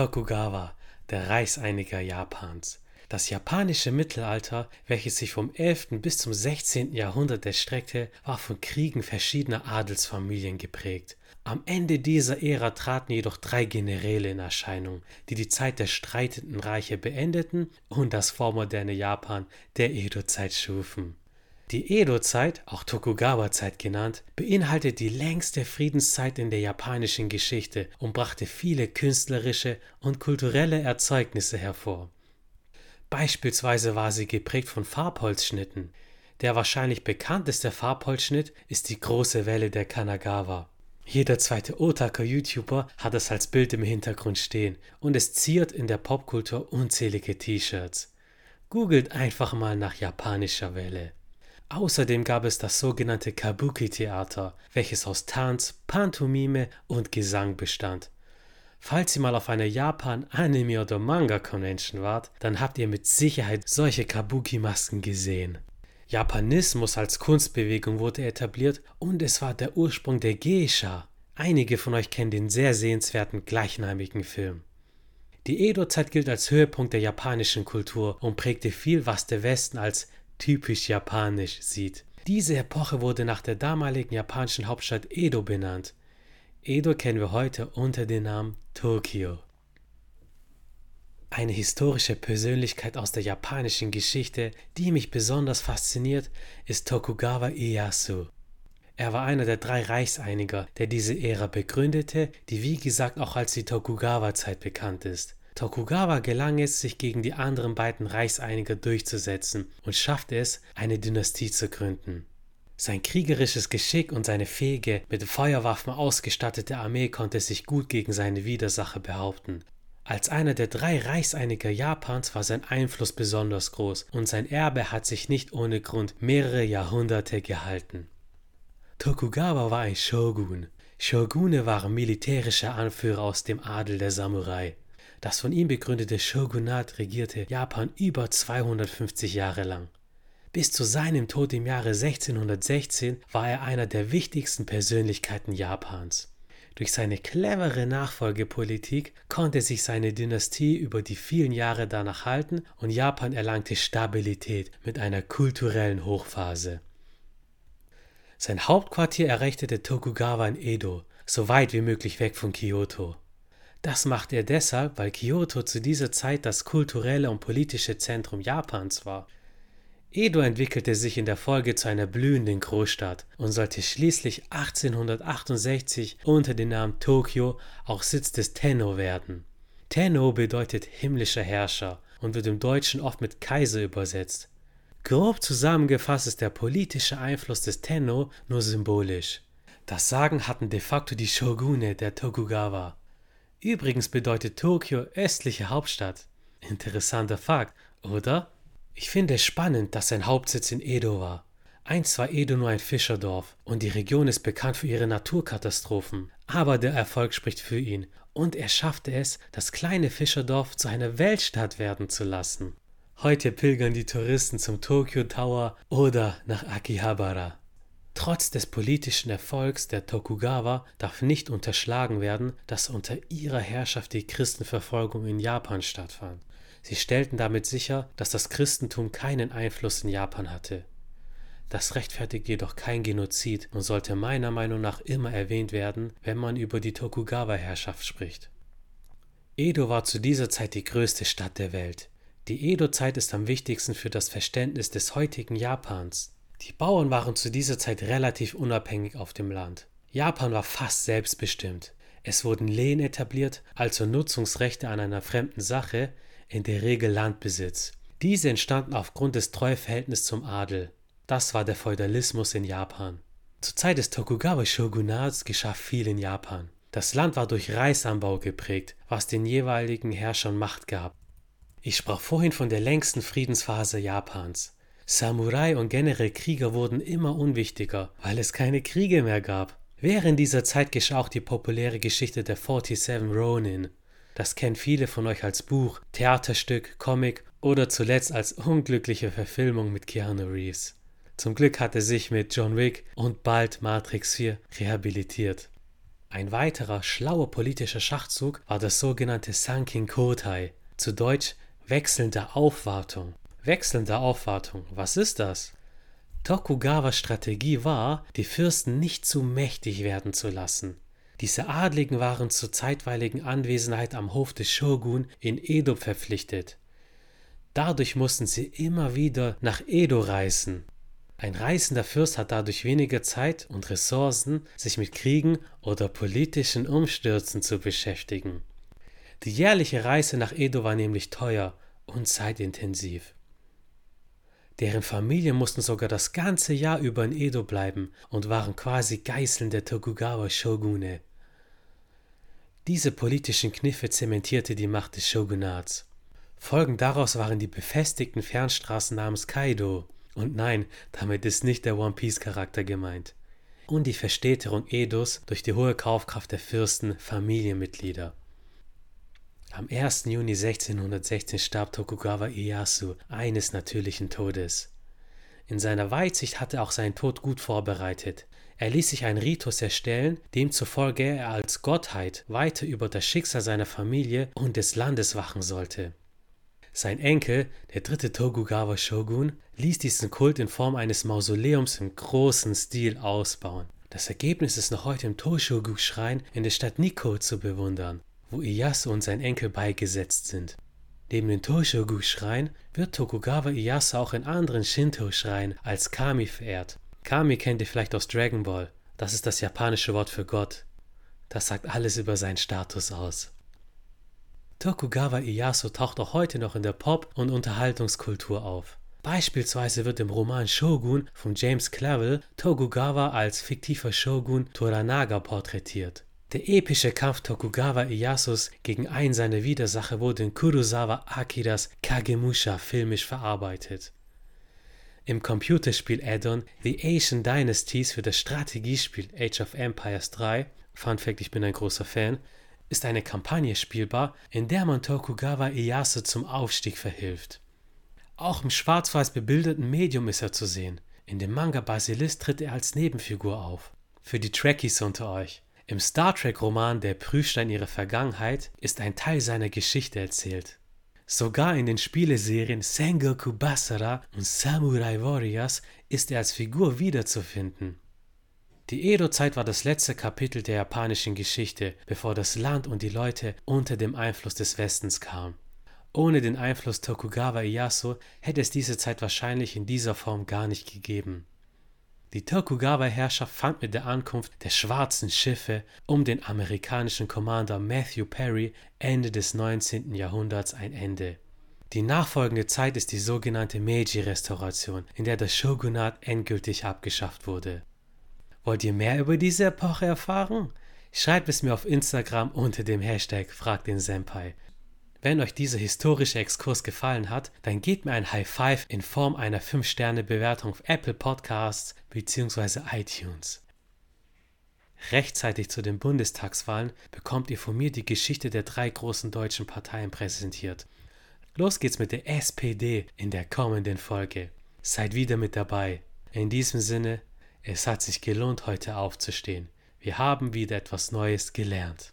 Tokugawa, der Reichseiniger Japans. Das japanische Mittelalter, welches sich vom 11. bis zum 16. Jahrhundert erstreckte, war von Kriegen verschiedener Adelsfamilien geprägt. Am Ende dieser Ära traten jedoch drei Generäle in Erscheinung, die die Zeit der streitenden Reiche beendeten und das vormoderne Japan der Edo-Zeit schufen. Die Edo-Zeit, auch Tokugawa-Zeit genannt, beinhaltet die längste Friedenszeit in der japanischen Geschichte und brachte viele künstlerische und kulturelle Erzeugnisse hervor. Beispielsweise war sie geprägt von Farbholzschnitten. Der wahrscheinlich bekannteste Farbholzschnitt ist die große Welle der Kanagawa. Jeder zweite Otaka-YouTuber hat es als Bild im Hintergrund stehen und es ziert in der Popkultur unzählige T-Shirts. Googelt einfach mal nach japanischer Welle. Außerdem gab es das sogenannte Kabuki-Theater, welches aus Tanz, Pantomime und Gesang bestand. Falls ihr mal auf einer Japan-Anime- oder Manga-Convention wart, dann habt ihr mit Sicherheit solche Kabuki-Masken gesehen. Japanismus als Kunstbewegung wurde etabliert und es war der Ursprung der Geisha. Einige von euch kennen den sehr sehenswerten gleichnamigen Film. Die Edo-Zeit gilt als Höhepunkt der japanischen Kultur und prägte viel, was der Westen als typisch japanisch sieht. Diese Epoche wurde nach der damaligen japanischen Hauptstadt Edo benannt. Edo kennen wir heute unter dem Namen Tokio. Eine historische Persönlichkeit aus der japanischen Geschichte, die mich besonders fasziniert, ist Tokugawa Ieyasu. Er war einer der drei Reichseiniger, der diese Ära begründete, die wie gesagt auch als die Tokugawa-Zeit bekannt ist. Tokugawa gelang es, sich gegen die anderen beiden Reichseiniger durchzusetzen und schaffte es, eine Dynastie zu gründen. Sein kriegerisches Geschick und seine fähige, mit Feuerwaffen ausgestattete Armee konnte sich gut gegen seine Widersacher behaupten. Als einer der drei Reichseiniger Japans war sein Einfluss besonders groß und sein Erbe hat sich nicht ohne Grund mehrere Jahrhunderte gehalten. Tokugawa war ein Shogun. Shogune waren militärische Anführer aus dem Adel der Samurai. Das von ihm begründete Shogunat regierte Japan über 250 Jahre lang. Bis zu seinem Tod im Jahre 1616 war er einer der wichtigsten Persönlichkeiten Japans. Durch seine clevere Nachfolgepolitik konnte sich seine Dynastie über die vielen Jahre danach halten und Japan erlangte Stabilität mit einer kulturellen Hochphase. Sein Hauptquartier errichtete Tokugawa in Edo, so weit wie möglich weg von Kyoto. Das machte er deshalb, weil Kyoto zu dieser Zeit das kulturelle und politische Zentrum Japans war. Edo entwickelte sich in der Folge zu einer blühenden Großstadt und sollte schließlich 1868 unter dem Namen Tokio auch Sitz des Tenno werden. Tenno bedeutet himmlischer Herrscher und wird im Deutschen oft mit Kaiser übersetzt. Grob zusammengefasst ist der politische Einfluss des Tenno nur symbolisch. Das Sagen hatten de facto die Shogune der Tokugawa. Übrigens bedeutet Tokio östliche Hauptstadt. Interessanter Fakt, oder? Ich finde es spannend, dass sein Hauptsitz in Edo war. Einst war Edo nur ein Fischerdorf und die Region ist bekannt für ihre Naturkatastrophen. Aber der Erfolg spricht für ihn und er schaffte es, das kleine Fischerdorf zu einer Weltstadt werden zu lassen. Heute pilgern die Touristen zum Tokyo Tower oder nach Akihabara. Trotz des politischen Erfolgs der Tokugawa darf nicht unterschlagen werden, dass unter ihrer Herrschaft die Christenverfolgung in Japan stattfand. Sie stellten damit sicher, dass das Christentum keinen Einfluss in Japan hatte. Das rechtfertigt jedoch kein Genozid und sollte meiner Meinung nach immer erwähnt werden, wenn man über die Tokugawa-Herrschaft spricht. Edo war zu dieser Zeit die größte Stadt der Welt. Die Edo-Zeit ist am wichtigsten für das Verständnis des heutigen Japans. Die Bauern waren zu dieser Zeit relativ unabhängig auf dem Land. Japan war fast selbstbestimmt. Es wurden Lehen etabliert, also Nutzungsrechte an einer fremden Sache, in der Regel Landbesitz. Diese entstanden aufgrund des Treuverhältnisses zum Adel. Das war der Feudalismus in Japan. Zur Zeit des Tokugawa-Shogunats geschah viel in Japan. Das Land war durch Reisanbau geprägt, was den jeweiligen Herrschern Macht gab. Ich sprach vorhin von der längsten Friedensphase Japans. Samurai und generell Krieger wurden immer unwichtiger, weil es keine Kriege mehr gab. Während dieser Zeit geschah auch die populäre Geschichte der 47 Ronin. Das kennen viele von euch als Buch, Theaterstück, Comic oder zuletzt als unglückliche Verfilmung mit Keanu Reeves. Zum Glück hat er sich mit John Wick und bald Matrix 4 rehabilitiert. Ein weiterer schlauer politischer Schachzug war das sogenannte Sankin Kotai, zu Deutsch wechselnde Aufwartung. Wechselnde Aufwartung, was ist das? Tokugawas Strategie war, die Fürsten nicht zu mächtig werden zu lassen. Diese Adligen waren zur zeitweiligen Anwesenheit am Hof des Shogun in Edo verpflichtet. Dadurch mussten sie immer wieder nach Edo reisen. Ein reisender Fürst hat dadurch weniger Zeit und Ressourcen, sich mit Kriegen oder politischen Umstürzen zu beschäftigen. Die jährliche Reise nach Edo war nämlich teuer und zeitintensiv. Deren Familien mussten sogar das ganze Jahr über in Edo bleiben und waren quasi Geißeln der Tokugawa Shogune. Diese politischen Kniffe zementierte die Macht des Shogunats. Folgen daraus waren die befestigten Fernstraßen namens Kaido. Und nein, damit ist nicht der One Piece Charakter gemeint. Und die Verstädterung Edos durch die hohe Kaufkraft der Fürsten, Familienmitglieder. Am 1. Juni 1616 starb Tokugawa Ieyasu eines natürlichen Todes. In seiner Weitsicht hatte er auch seinen Tod gut vorbereitet. Er ließ sich einen Ritus erstellen, demzufolge er als Gottheit weiter über das Schicksal seiner Familie und des Landes wachen sollte. Sein Enkel, der dritte Tokugawa Shogun, ließ diesen Kult in Form eines Mausoleums im großen Stil ausbauen. Das Ergebnis ist noch heute im Toshogu-Schrein in der Stadt Nikko zu bewundern, wo Ieyasu und sein Enkel beigesetzt sind. Neben dem Toshogu-Schrein wird Tokugawa Ieyasu auch in anderen Shinto-Schreinen als Kami verehrt. Kami kennt ihr vielleicht aus Dragon Ball. Das ist das japanische Wort für Gott. Das sagt alles über seinen Status aus. Tokugawa Ieyasu taucht auch heute noch in der Pop- und Unterhaltungskultur auf. Beispielsweise wird im Roman Shogun von James Clavell Tokugawa als fiktiver Shogun Toranaga porträtiert. Der epische Kampf Tokugawa Ieyasus gegen einen seiner Widersacher wurde in Kurosawa Akiras Kagemusha filmisch verarbeitet. Im Computerspiel Addon The Asian Dynasties für das Strategiespiel Age of Empires 3, Fun Fact, ich bin ein großer Fan, ist eine Kampagne spielbar, in der man Tokugawa Ieyasu zum Aufstieg verhilft. Auch im schwarz-weiß bebildeten Medium ist er zu sehen. In dem Manga Basilisk tritt er als Nebenfigur auf. Für die Trekkies unter euch. Im Star Trek-Roman Der Prüfstein ihrer Vergangenheit ist ein Teil seiner Geschichte erzählt. Sogar in den Spieleserien Sengoku Basara und Samurai Warriors ist er als Figur wiederzufinden. Die Edo-Zeit war das letzte Kapitel der japanischen Geschichte, bevor das Land und die Leute unter dem Einfluss des Westens kamen. Ohne den Einfluss Tokugawa Ieyasu hätte es diese Zeit wahrscheinlich in dieser Form gar nicht gegeben. Die Tokugawa-Herrschaft fand mit der Ankunft der schwarzen Schiffe um den amerikanischen Commander Matthew Perry Ende des 19. Jahrhunderts ein Ende. Die nachfolgende Zeit ist die sogenannte Meiji-Restauration, in der das Shogunat endgültig abgeschafft wurde. Wollt ihr mehr über diese Epoche erfahren? Schreibt es mir auf Instagram unter dem Hashtag Frag den Senpai. Wenn euch dieser historische Exkurs gefallen hat, dann gebt mir ein High Five in Form einer 5-Sterne-Bewertung auf Apple Podcasts bzw. iTunes. Rechtzeitig zu den Bundestagswahlen bekommt ihr von mir die Geschichte der drei großen deutschen Parteien präsentiert. Los geht's mit der SPD in der kommenden Folge. Seid wieder mit dabei. In diesem Sinne, es hat sich gelohnt, heute aufzustehen. Wir haben wieder etwas Neues gelernt.